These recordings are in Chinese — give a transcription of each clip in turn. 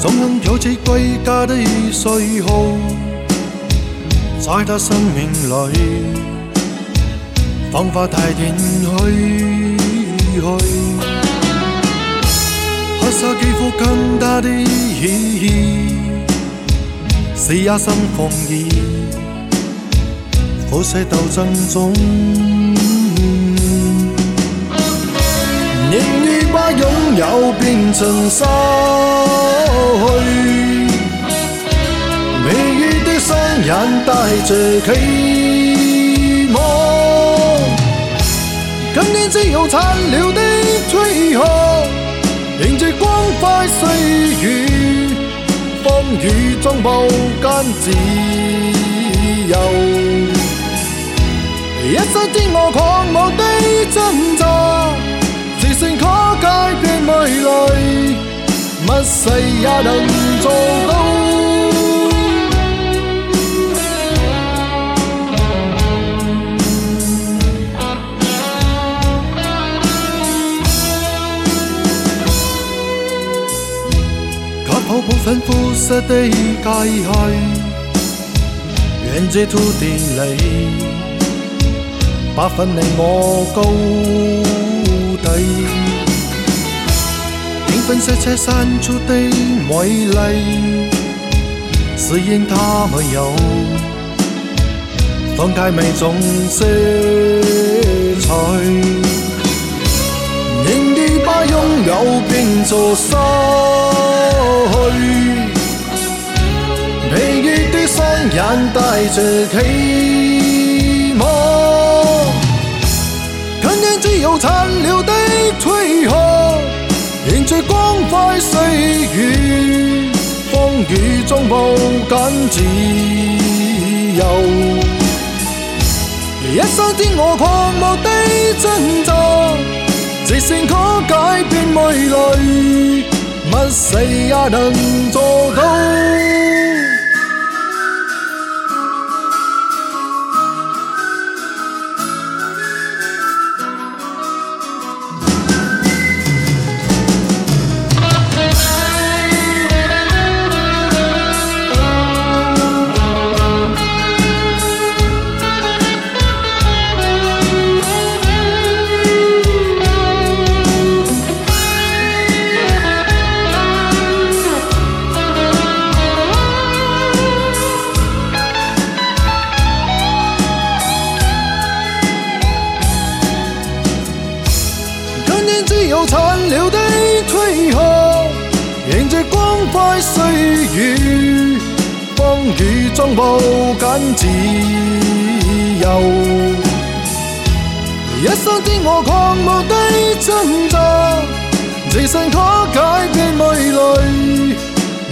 总能飘起归家的讯号，在他生命里，仿佛带点唏嘘。黑纱肌肤跟他的依依，是一生奉献，苦涩斗争中，宁愿把拥有变成伤。过去，未愈的双眼带着期望。今天只有残了的躯壳，凝聚光辉岁月，风雨中抱紧自由，一生天马狂舞的挣扎。谁也能做到？假保不分肤色的界线，让这土地里不分你我高低。分色拆散出的美丽，是因它没有，放开每种色彩，宁愿把拥有变作失去，疲倦的双眼带着疲。雨中抱紧自由，一生天我狂傲的挣扎，自信可改变未来，乜事也能做到。天只有殘留的軀殼，迎着光輝歲月，風雨中抱緊自由。一生之我狂傲的掙扎，自信可解決累累，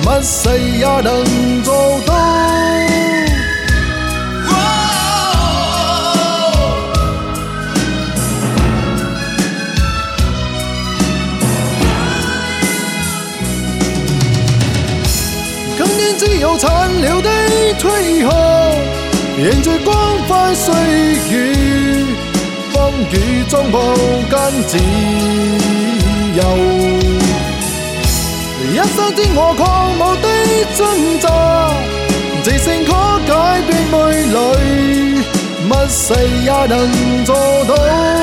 乜事也能做到。只有殘留的吹號，迎着光辉岁月，风雨中抱紧自由。一生經過狂舞的挣扎，自信可改变未來，乜事也能做到。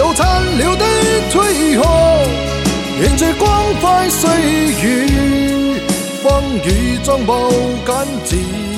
有残留的躯壳，迎接光辉岁月，风雨中无根自。